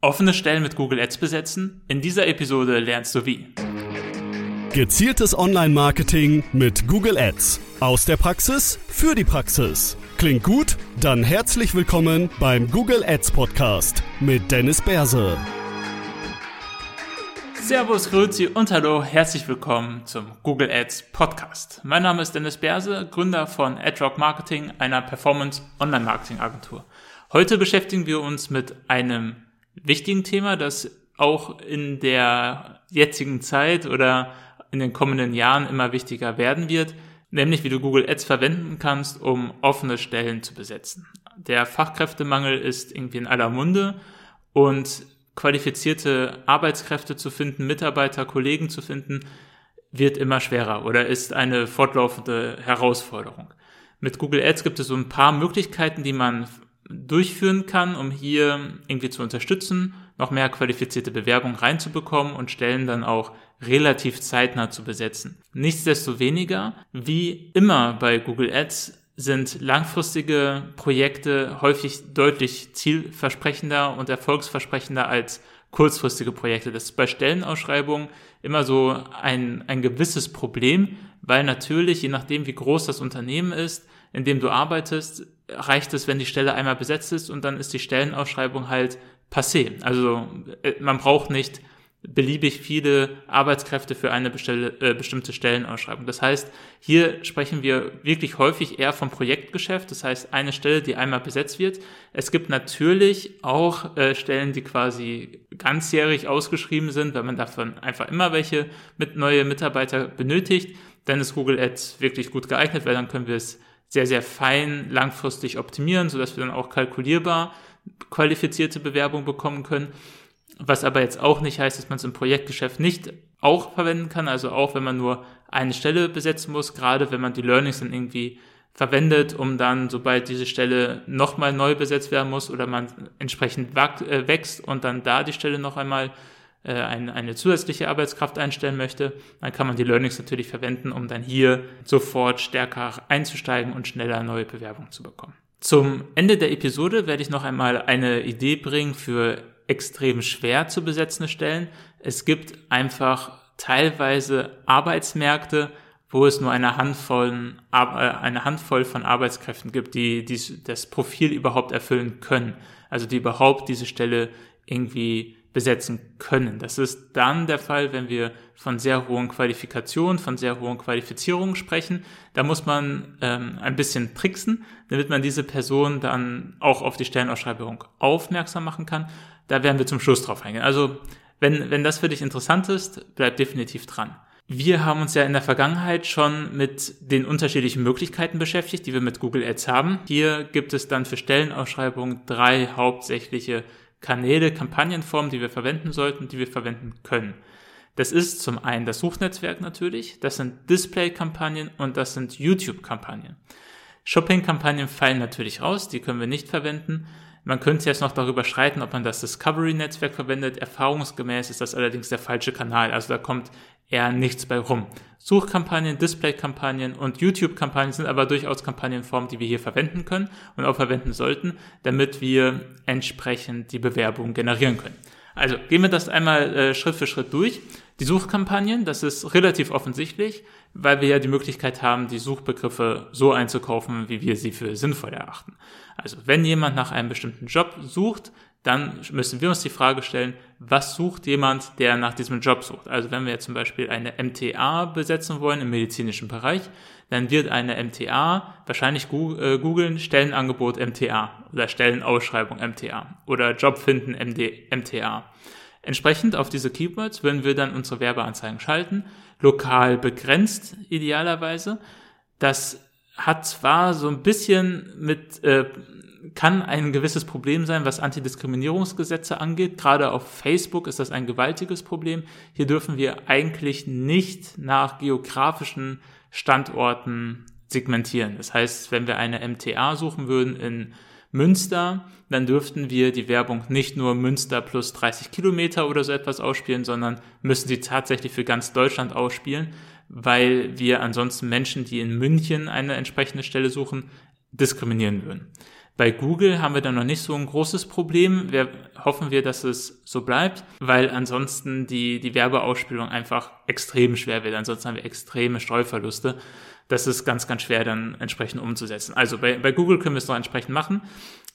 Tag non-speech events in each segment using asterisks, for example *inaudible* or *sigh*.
Offene Stellen mit Google Ads besetzen? In dieser Episode lernst du wie. Gezieltes Online-Marketing mit Google Ads. Aus der Praxis für die Praxis. Klingt gut? Dann herzlich willkommen beim Google Ads Podcast mit Dennis Berse. Servus, Grüezi und Hallo, herzlich willkommen zum Google Ads Podcast. Mein Name ist Dennis Berse, Gründer von AdRock Marketing, einer Performance Online Marketing Agentur. Heute beschäftigen wir uns mit einem wichtigen Thema, das auch in der jetzigen Zeit oder in den kommenden Jahren immer wichtiger werden wird, nämlich wie du Google Ads verwenden kannst, um offene Stellen zu besetzen. Der Fachkräftemangel ist irgendwie in aller Munde und qualifizierte Arbeitskräfte zu finden, Mitarbeiter, Kollegen zu finden, wird immer schwerer oder ist eine fortlaufende Herausforderung. Mit Google Ads gibt es so ein paar Möglichkeiten, die man durchführen kann, um hier irgendwie zu unterstützen, noch mehr qualifizierte Bewerbungen reinzubekommen und Stellen dann auch relativ zeitnah zu besetzen. Nichtsdestoweniger, wie immer bei Google Ads, sind langfristige Projekte häufig deutlich zielversprechender und erfolgsversprechender als kurzfristige Projekte. Das ist bei Stellenausschreibungen immer so ein, ein gewisses Problem, weil natürlich, je nachdem, wie groß das Unternehmen ist, in dem du arbeitest, reicht es, wenn die Stelle einmal besetzt ist und dann ist die Stellenausschreibung halt passé. Also äh, man braucht nicht beliebig viele Arbeitskräfte für eine bestelle, äh, bestimmte Stellenausschreibung. Das heißt, hier sprechen wir wirklich häufig eher vom Projektgeschäft, das heißt eine Stelle, die einmal besetzt wird. Es gibt natürlich auch äh, Stellen, die quasi ganzjährig ausgeschrieben sind, weil man davon einfach immer welche mit neue Mitarbeiter benötigt. Dann ist Google Ads wirklich gut geeignet, weil dann können wir es sehr, sehr fein langfristig optimieren, sodass wir dann auch kalkulierbar qualifizierte Bewerbung bekommen können. Was aber jetzt auch nicht heißt, dass man es im Projektgeschäft nicht auch verwenden kann, also auch wenn man nur eine Stelle besetzen muss, gerade wenn man die Learnings dann irgendwie verwendet, um dann, sobald diese Stelle nochmal neu besetzt werden muss oder man entsprechend äh, wächst und dann da die Stelle noch einmal äh, eine, eine zusätzliche Arbeitskraft einstellen möchte, dann kann man die Learnings natürlich verwenden, um dann hier sofort stärker einzusteigen und schneller neue Bewerbungen zu bekommen. Zum Ende der Episode werde ich noch einmal eine Idee bringen für extrem schwer zu besetzende Stellen. Es gibt einfach teilweise Arbeitsmärkte, wo es nur eine Handvoll, äh, eine Handvoll von Arbeitskräften gibt, die, die das Profil überhaupt erfüllen können. Also die überhaupt diese Stelle irgendwie besetzen können. Das ist dann der Fall, wenn wir von sehr hohen Qualifikationen, von sehr hohen Qualifizierungen sprechen. Da muss man ähm, ein bisschen tricksen, damit man diese Person dann auch auf die Stellenausschreibung aufmerksam machen kann. Da werden wir zum Schluss drauf eingehen. Also wenn, wenn das für dich interessant ist, bleib definitiv dran. Wir haben uns ja in der Vergangenheit schon mit den unterschiedlichen Möglichkeiten beschäftigt, die wir mit Google Ads haben. Hier gibt es dann für Stellenausschreibungen drei hauptsächliche Kanäle, Kampagnenformen, die wir verwenden sollten, die wir verwenden können. Das ist zum einen das Suchnetzwerk natürlich, das sind Display-Kampagnen und das sind YouTube-Kampagnen. Shopping-Kampagnen fallen natürlich raus, die können wir nicht verwenden. Man könnte jetzt noch darüber streiten, ob man das Discovery-Netzwerk verwendet. Erfahrungsgemäß ist das allerdings der falsche Kanal. Also da kommt eher nichts bei rum. Suchkampagnen, Display-Kampagnen und YouTube-Kampagnen sind aber durchaus Kampagnenformen, die wir hier verwenden können und auch verwenden sollten, damit wir entsprechend die Bewerbung generieren können. Also gehen wir das einmal äh, Schritt für Schritt durch. Die Suchkampagnen, das ist relativ offensichtlich, weil wir ja die Möglichkeit haben, die Suchbegriffe so einzukaufen, wie wir sie für sinnvoll erachten. Also wenn jemand nach einem bestimmten Job sucht, dann müssen wir uns die Frage stellen, was sucht jemand, der nach diesem Job sucht? Also wenn wir jetzt zum Beispiel eine MTA besetzen wollen im medizinischen Bereich, dann wird eine MTA wahrscheinlich äh, googeln Stellenangebot MTA oder Stellenausschreibung MTA oder Job finden MD, MTA. Entsprechend auf diese Keywords würden wir dann unsere Werbeanzeigen schalten, lokal begrenzt idealerweise. Das hat zwar so ein bisschen mit äh, kann ein gewisses Problem sein, was Antidiskriminierungsgesetze angeht. Gerade auf Facebook ist das ein gewaltiges Problem. Hier dürfen wir eigentlich nicht nach geografischen Standorten segmentieren. Das heißt, wenn wir eine MTA suchen würden in Münster, dann dürften wir die Werbung nicht nur Münster plus 30 Kilometer oder so etwas ausspielen, sondern müssen sie tatsächlich für ganz Deutschland ausspielen, weil wir ansonsten Menschen, die in München eine entsprechende Stelle suchen, diskriminieren würden. Bei Google haben wir da noch nicht so ein großes Problem. Wir hoffen wir, dass es so bleibt, weil ansonsten die, die Werbeausspielung einfach extrem schwer wird. Ansonsten haben wir extreme Streuverluste. Das ist ganz, ganz schwer dann entsprechend umzusetzen. Also bei, bei Google können wir es noch entsprechend machen.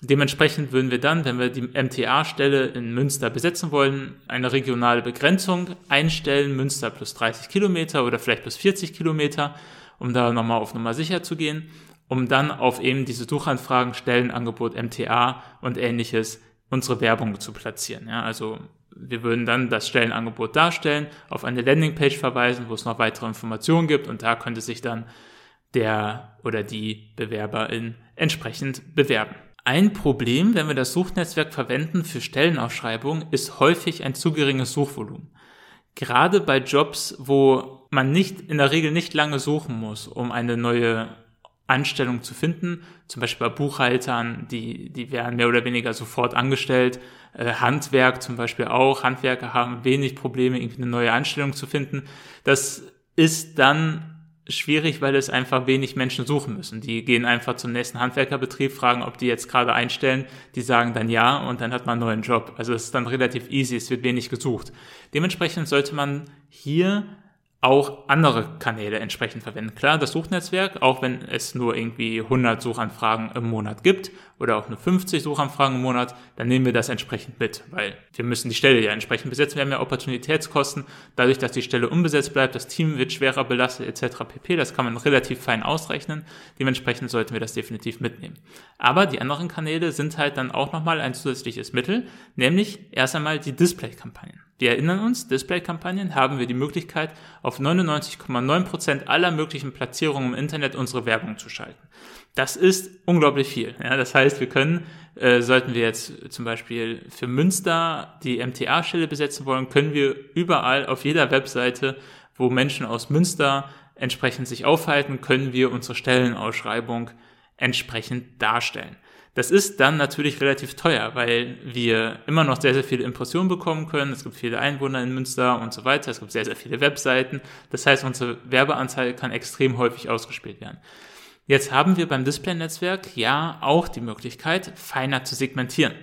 Dementsprechend würden wir dann, wenn wir die MTA-Stelle in Münster besetzen wollen, eine regionale Begrenzung einstellen, Münster plus 30 Kilometer oder vielleicht plus 40 Kilometer, um da nochmal auf Nummer sicher zu gehen, um dann auf eben diese Suchanfragen, Stellenangebot, MTA und ähnliches unsere Werbung zu platzieren. Ja, also wir würden dann das Stellenangebot darstellen, auf eine Landingpage verweisen, wo es noch weitere Informationen gibt und da könnte sich dann der oder die Bewerberin entsprechend bewerben. Ein Problem, wenn wir das Suchnetzwerk verwenden für Stellenausschreibungen, ist häufig ein zu geringes Suchvolumen. Gerade bei Jobs, wo man nicht, in der Regel nicht lange suchen muss, um eine neue Anstellung zu finden, zum Beispiel bei Buchhaltern, die, die werden mehr oder weniger sofort angestellt, Handwerk zum Beispiel auch, Handwerker haben wenig Probleme, irgendwie eine neue Anstellung zu finden. Das ist dann schwierig, weil es einfach wenig Menschen suchen müssen. Die gehen einfach zum nächsten Handwerkerbetrieb, fragen, ob die jetzt gerade einstellen. Die sagen dann ja und dann hat man einen neuen Job. Also es ist dann relativ easy, es wird wenig gesucht. Dementsprechend sollte man hier auch andere Kanäle entsprechend verwenden. Klar, das Suchnetzwerk, auch wenn es nur irgendwie 100 Suchanfragen im Monat gibt oder auch nur 50 Suchanfragen im Monat, dann nehmen wir das entsprechend mit, weil wir müssen die Stelle ja entsprechend besetzen. Wir haben ja Opportunitätskosten, dadurch, dass die Stelle unbesetzt bleibt, das Team wird schwerer belastet etc. pp. Das kann man relativ fein ausrechnen. Dementsprechend sollten wir das definitiv mitnehmen. Aber die anderen Kanäle sind halt dann auch nochmal ein zusätzliches Mittel, nämlich erst einmal die Display-Kampagnen. Wir erinnern uns, Display-Kampagnen haben wir die Möglichkeit, auf 99,9% aller möglichen Platzierungen im Internet unsere Werbung zu schalten. Das ist unglaublich viel. Ja, das heißt, wir können, äh, sollten wir jetzt zum Beispiel für Münster die MTA-Stelle besetzen wollen, können wir überall auf jeder Webseite, wo Menschen aus Münster entsprechend sich aufhalten, können wir unsere Stellenausschreibung entsprechend darstellen. Das ist dann natürlich relativ teuer, weil wir immer noch sehr, sehr viele Impressionen bekommen können. Es gibt viele Einwohner in Münster und so weiter. Es gibt sehr, sehr viele Webseiten. Das heißt, unsere Werbeanzeige kann extrem häufig ausgespielt werden. Jetzt haben wir beim Display-Netzwerk ja auch die Möglichkeit, feiner zu segmentieren.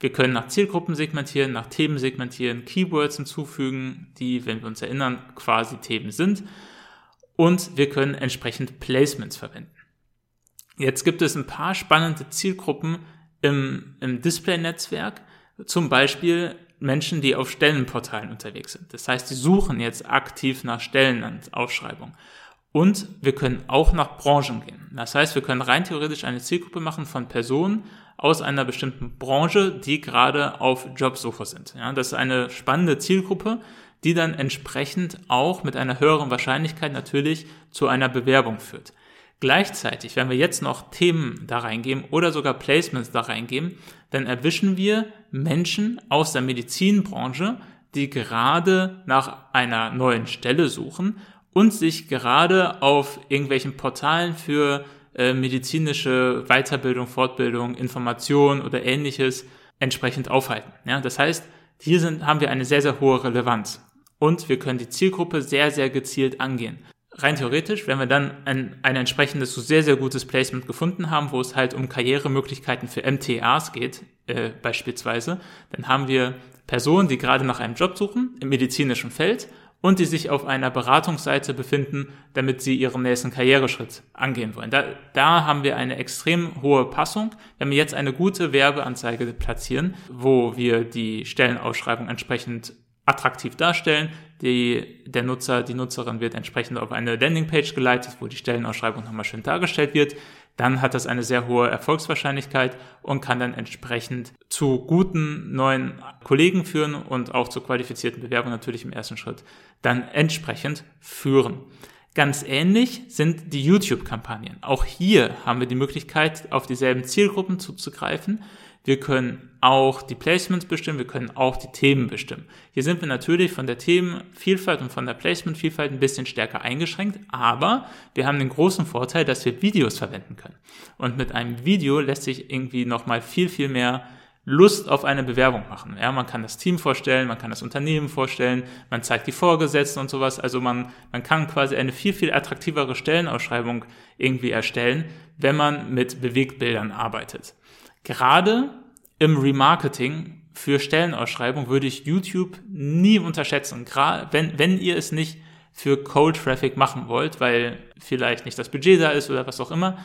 Wir können nach Zielgruppen segmentieren, nach Themen segmentieren, Keywords hinzufügen, die, wenn wir uns erinnern, quasi Themen sind. Und wir können entsprechend Placements verwenden. Jetzt gibt es ein paar spannende Zielgruppen im, im Display-Netzwerk, zum Beispiel Menschen, die auf Stellenportalen unterwegs sind. Das heißt, die suchen jetzt aktiv nach Stellenausschreibungen. Und wir können auch nach Branchen gehen. Das heißt, wir können rein theoretisch eine Zielgruppe machen von Personen aus einer bestimmten Branche, die gerade auf Jobsuche sind. Ja, das ist eine spannende Zielgruppe, die dann entsprechend auch mit einer höheren Wahrscheinlichkeit natürlich zu einer Bewerbung führt. Gleichzeitig, wenn wir jetzt noch Themen da reingeben oder sogar Placements da reingeben, dann erwischen wir Menschen aus der Medizinbranche, die gerade nach einer neuen Stelle suchen und sich gerade auf irgendwelchen Portalen für äh, medizinische Weiterbildung, Fortbildung, Information oder ähnliches entsprechend aufhalten. Ja, das heißt, hier sind, haben wir eine sehr, sehr hohe Relevanz. Und wir können die Zielgruppe sehr, sehr gezielt angehen rein theoretisch, wenn wir dann ein, ein entsprechendes, so sehr, sehr gutes Placement gefunden haben, wo es halt um Karrieremöglichkeiten für MTAs geht, äh, beispielsweise, dann haben wir Personen, die gerade nach einem Job suchen, im medizinischen Feld und die sich auf einer Beratungsseite befinden, damit sie ihren nächsten Karriereschritt angehen wollen. Da, da haben wir eine extrem hohe Passung. Wenn wir jetzt eine gute Werbeanzeige platzieren, wo wir die Stellenausschreibung entsprechend attraktiv darstellen. Die, der Nutzer, die Nutzerin wird entsprechend auf eine Landingpage geleitet, wo die Stellenausschreibung nochmal schön dargestellt wird. Dann hat das eine sehr hohe Erfolgswahrscheinlichkeit und kann dann entsprechend zu guten neuen Kollegen führen und auch zu qualifizierten Bewerbungen natürlich im ersten Schritt dann entsprechend führen. Ganz ähnlich sind die YouTube-Kampagnen. Auch hier haben wir die Möglichkeit, auf dieselben Zielgruppen zuzugreifen. Wir können auch die Placements bestimmen, wir können auch die Themen bestimmen. Hier sind wir natürlich von der Themenvielfalt und von der Placementvielfalt ein bisschen stärker eingeschränkt, aber wir haben den großen Vorteil, dass wir Videos verwenden können. Und mit einem Video lässt sich irgendwie nochmal viel, viel mehr Lust auf eine Bewerbung machen. Ja, man kann das Team vorstellen, man kann das Unternehmen vorstellen, man zeigt die Vorgesetzten und sowas. Also man, man kann quasi eine viel, viel attraktivere Stellenausschreibung irgendwie erstellen, wenn man mit Bewegtbildern arbeitet. Gerade im Remarketing für Stellenausschreibung würde ich YouTube nie unterschätzen. Gerade wenn, wenn ihr es nicht für Cold Traffic machen wollt, weil vielleicht nicht das Budget da ist oder was auch immer,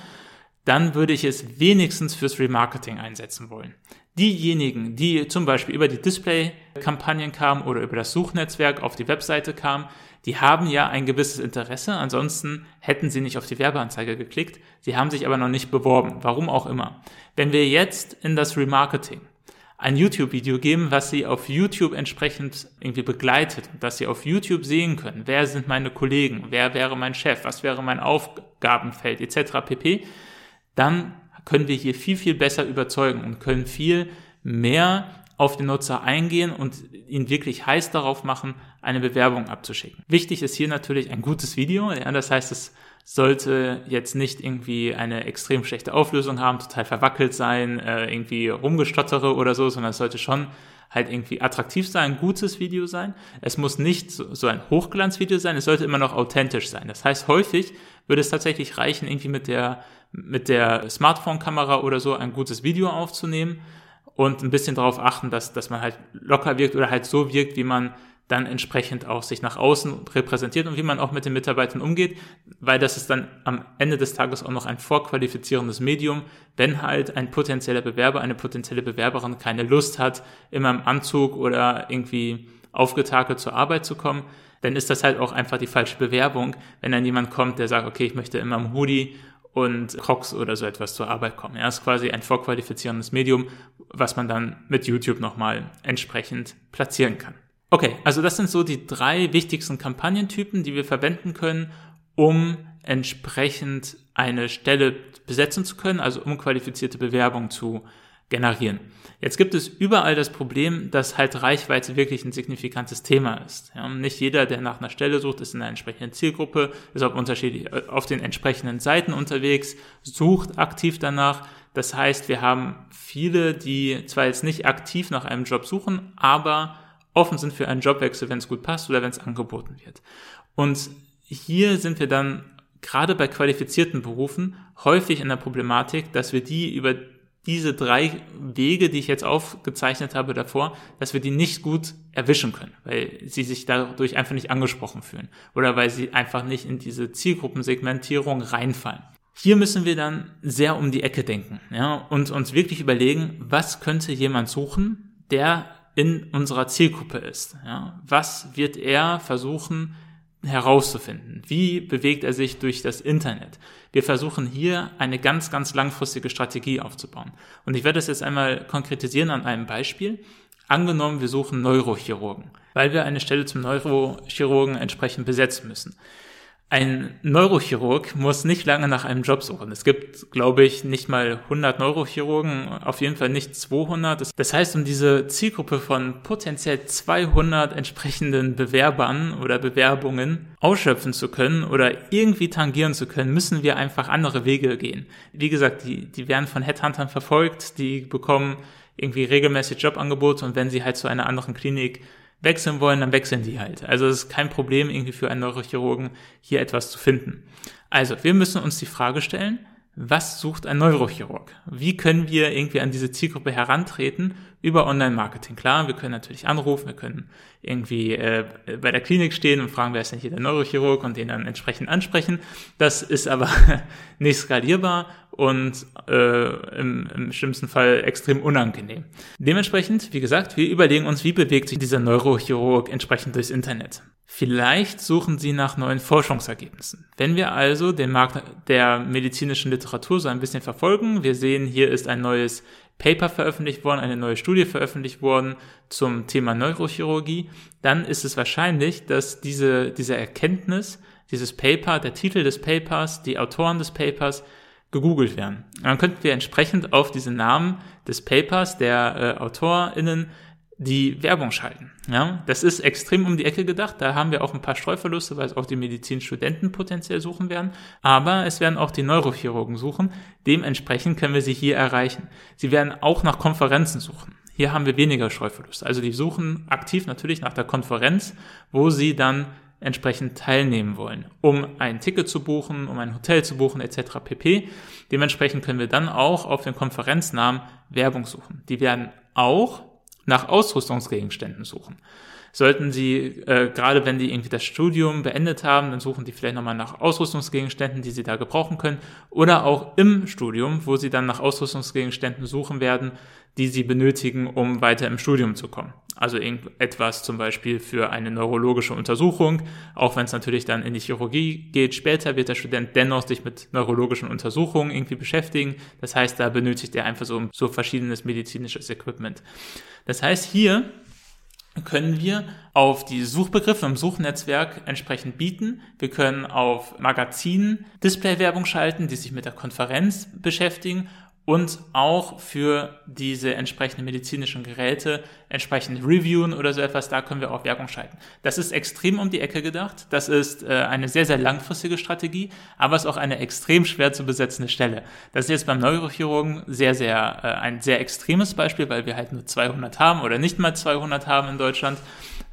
dann würde ich es wenigstens fürs Remarketing einsetzen wollen. Diejenigen, die zum Beispiel über die Display-Kampagnen kamen oder über das Suchnetzwerk auf die Webseite kamen, die haben ja ein gewisses Interesse, ansonsten hätten sie nicht auf die Werbeanzeige geklickt, sie haben sich aber noch nicht beworben, warum auch immer. Wenn wir jetzt in das Remarketing ein YouTube-Video geben, was sie auf YouTube entsprechend irgendwie begleitet dass sie auf YouTube sehen können, wer sind meine Kollegen, wer wäre mein Chef, was wäre mein Aufgabenfeld? Etc. pp, dann können wir hier viel, viel besser überzeugen und können viel mehr auf den Nutzer eingehen und ihn wirklich heiß darauf machen, eine Bewerbung abzuschicken. Wichtig ist hier natürlich ein gutes Video. Ja, das heißt, es sollte jetzt nicht irgendwie eine extrem schlechte Auflösung haben, total verwackelt sein, äh, irgendwie rumgestottere oder so, sondern es sollte schon halt irgendwie attraktiv sein, ein gutes Video sein. Es muss nicht so ein Hochglanzvideo sein, es sollte immer noch authentisch sein. Das heißt, häufig würde es tatsächlich reichen, irgendwie mit der, mit der Smartphone-Kamera oder so ein gutes Video aufzunehmen und ein bisschen darauf achten, dass, dass man halt locker wirkt oder halt so wirkt, wie man dann entsprechend auch sich nach außen repräsentiert und wie man auch mit den Mitarbeitern umgeht, weil das ist dann am Ende des Tages auch noch ein vorqualifizierendes Medium, wenn halt ein potenzieller Bewerber, eine potenzielle Bewerberin keine Lust hat, immer im Anzug oder irgendwie aufgetakelt zur Arbeit zu kommen, dann ist das halt auch einfach die falsche Bewerbung, wenn dann jemand kommt, der sagt, okay, ich möchte immer im Hoodie und Crocs oder so etwas zur Arbeit kommen. Ja, ist quasi ein vorqualifizierendes Medium, was man dann mit YouTube nochmal entsprechend platzieren kann. Okay, also das sind so die drei wichtigsten Kampagnentypen, die wir verwenden können, um entsprechend eine Stelle besetzen zu können, also um qualifizierte Bewerbung zu generieren. Jetzt gibt es überall das Problem, dass halt Reichweite wirklich ein signifikantes Thema ist. Ja, nicht jeder, der nach einer Stelle sucht, ist in einer entsprechenden Zielgruppe, ist auf unterschiedlich, äh, auf den entsprechenden Seiten unterwegs, sucht aktiv danach. Das heißt, wir haben viele, die zwar jetzt nicht aktiv nach einem Job suchen, aber offen sind für einen Jobwechsel, wenn es gut passt oder wenn es angeboten wird. Und hier sind wir dann gerade bei qualifizierten Berufen häufig in der Problematik, dass wir die über diese drei Wege, die ich jetzt aufgezeichnet habe davor, dass wir die nicht gut erwischen können, weil sie sich dadurch einfach nicht angesprochen fühlen oder weil sie einfach nicht in diese Zielgruppensegmentierung reinfallen. Hier müssen wir dann sehr um die Ecke denken ja, und uns wirklich überlegen, was könnte jemand suchen, der in unserer Zielgruppe ist. Ja? Was wird er versuchen herauszufinden? Wie bewegt er sich durch das Internet? Wir versuchen hier eine ganz, ganz langfristige Strategie aufzubauen. Und ich werde das jetzt einmal konkretisieren an einem Beispiel. Angenommen, wir suchen Neurochirurgen, weil wir eine Stelle zum Neurochirurgen entsprechend besetzen müssen. Ein Neurochirurg muss nicht lange nach einem Job suchen. Es gibt, glaube ich, nicht mal 100 Neurochirurgen, auf jeden Fall nicht 200. Das heißt, um diese Zielgruppe von potenziell 200 entsprechenden Bewerbern oder Bewerbungen ausschöpfen zu können oder irgendwie tangieren zu können, müssen wir einfach andere Wege gehen. Wie gesagt, die, die werden von Headhuntern verfolgt, die bekommen irgendwie regelmäßig Jobangebote und wenn sie halt zu einer anderen Klinik wechseln wollen, dann wechseln die halt. Also es ist kein Problem irgendwie für einen Neurochirurgen hier etwas zu finden. Also wir müssen uns die Frage stellen, was sucht ein Neurochirurg? Wie können wir irgendwie an diese Zielgruppe herantreten über Online-Marketing? Klar, wir können natürlich anrufen, wir können irgendwie äh, bei der Klinik stehen und fragen, wer ist denn hier der Neurochirurg und den dann entsprechend ansprechen. Das ist aber *laughs* nicht skalierbar und äh, im, im schlimmsten Fall extrem unangenehm. Dementsprechend, wie gesagt, wir überlegen uns, wie bewegt sich dieser Neurochirurg entsprechend durchs Internet. Vielleicht suchen Sie nach neuen Forschungsergebnissen. Wenn wir also den Markt der medizinischen Literatur so ein bisschen verfolgen, wir sehen, hier ist ein neues Paper veröffentlicht worden, eine neue Studie veröffentlicht worden zum Thema Neurochirurgie, dann ist es wahrscheinlich, dass diese, diese Erkenntnis, dieses Paper, der Titel des Papers, die Autoren des Papers gegoogelt werden. Dann könnten wir entsprechend auf diese Namen des Papers, der äh, AutorInnen die Werbung schalten. Ja, das ist extrem um die Ecke gedacht. Da haben wir auch ein paar Streuverluste, weil es auch die Medizinstudenten potenziell suchen werden. Aber es werden auch die Neurochirurgen suchen. Dementsprechend können wir sie hier erreichen. Sie werden auch nach Konferenzen suchen. Hier haben wir weniger Streuverluste. Also die suchen aktiv natürlich nach der Konferenz, wo sie dann entsprechend teilnehmen wollen, um ein Ticket zu buchen, um ein Hotel zu buchen etc. pp. Dementsprechend können wir dann auch auf den Konferenznamen Werbung suchen. Die werden auch nach Ausrüstungsgegenständen suchen. Sollten Sie, äh, gerade wenn die irgendwie das Studium beendet haben, dann suchen die vielleicht nochmal nach Ausrüstungsgegenständen, die Sie da gebrauchen können. Oder auch im Studium, wo Sie dann nach Ausrüstungsgegenständen suchen werden, die Sie benötigen, um weiter im Studium zu kommen. Also irgendetwas zum Beispiel für eine neurologische Untersuchung, auch wenn es natürlich dann in die Chirurgie geht. Später wird der Student dennoch sich mit neurologischen Untersuchungen irgendwie beschäftigen. Das heißt, da benötigt er einfach so, so verschiedenes medizinisches Equipment. Das heißt, hier können wir auf die Suchbegriffe im Suchnetzwerk entsprechend bieten. Wir können auf Magazinen Displaywerbung schalten, die sich mit der Konferenz beschäftigen und auch für diese entsprechenden medizinischen Geräte entsprechend reviewen oder so etwas, da können wir auch Werbung schalten. Das ist extrem um die Ecke gedacht. Das ist äh, eine sehr, sehr langfristige Strategie, aber es ist auch eine extrem schwer zu besetzende Stelle. Das ist jetzt beim Neurochirurgen sehr, sehr, äh, ein sehr extremes Beispiel, weil wir halt nur 200 haben oder nicht mal 200 haben in Deutschland.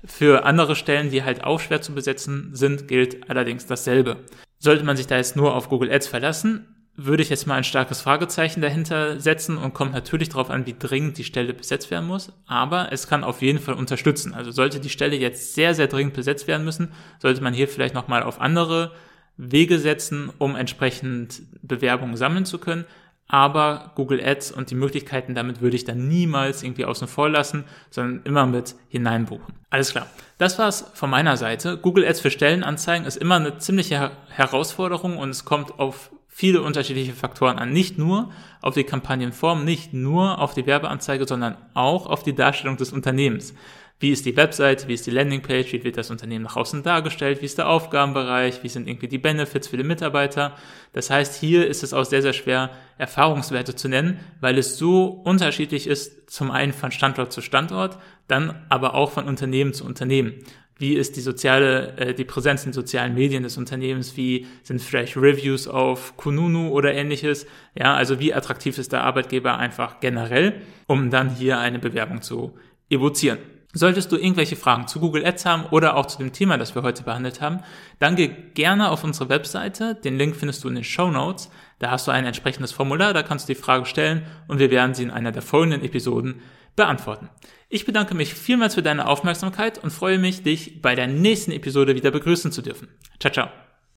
Für andere Stellen, die halt auch schwer zu besetzen sind, gilt allerdings dasselbe. Sollte man sich da jetzt nur auf Google Ads verlassen, würde ich jetzt mal ein starkes Fragezeichen dahinter setzen und kommt natürlich darauf an, wie dringend die Stelle besetzt werden muss. Aber es kann auf jeden Fall unterstützen. Also sollte die Stelle jetzt sehr, sehr dringend besetzt werden müssen, sollte man hier vielleicht nochmal auf andere Wege setzen, um entsprechend Bewerbungen sammeln zu können. Aber Google Ads und die Möglichkeiten damit würde ich dann niemals irgendwie außen vor lassen, sondern immer mit hineinbuchen. Alles klar. Das war's von meiner Seite. Google Ads für Stellenanzeigen ist immer eine ziemliche Herausforderung und es kommt auf viele unterschiedliche Faktoren an. Nicht nur auf die Kampagnenform, nicht nur auf die Werbeanzeige, sondern auch auf die Darstellung des Unternehmens. Wie ist die Website, wie ist die Landingpage, wie wird das Unternehmen nach außen dargestellt, wie ist der Aufgabenbereich, wie sind irgendwie die Benefits für die Mitarbeiter. Das heißt, hier ist es auch sehr, sehr schwer, Erfahrungswerte zu nennen, weil es so unterschiedlich ist, zum einen von Standort zu Standort, dann aber auch von Unternehmen zu Unternehmen wie ist die soziale, äh, die Präsenz in sozialen Medien des Unternehmens, wie sind vielleicht Reviews auf Kununu oder ähnliches, ja, also wie attraktiv ist der Arbeitgeber einfach generell, um dann hier eine Bewerbung zu evozieren. Solltest du irgendwelche Fragen zu Google Ads haben oder auch zu dem Thema, das wir heute behandelt haben, dann geh gerne auf unsere Webseite. Den Link findest du in den Show Notes. Da hast du ein entsprechendes Formular, da kannst du die Frage stellen und wir werden sie in einer der folgenden Episoden beantworten. Ich bedanke mich vielmals für deine Aufmerksamkeit und freue mich, dich bei der nächsten Episode wieder begrüßen zu dürfen. Ciao, ciao.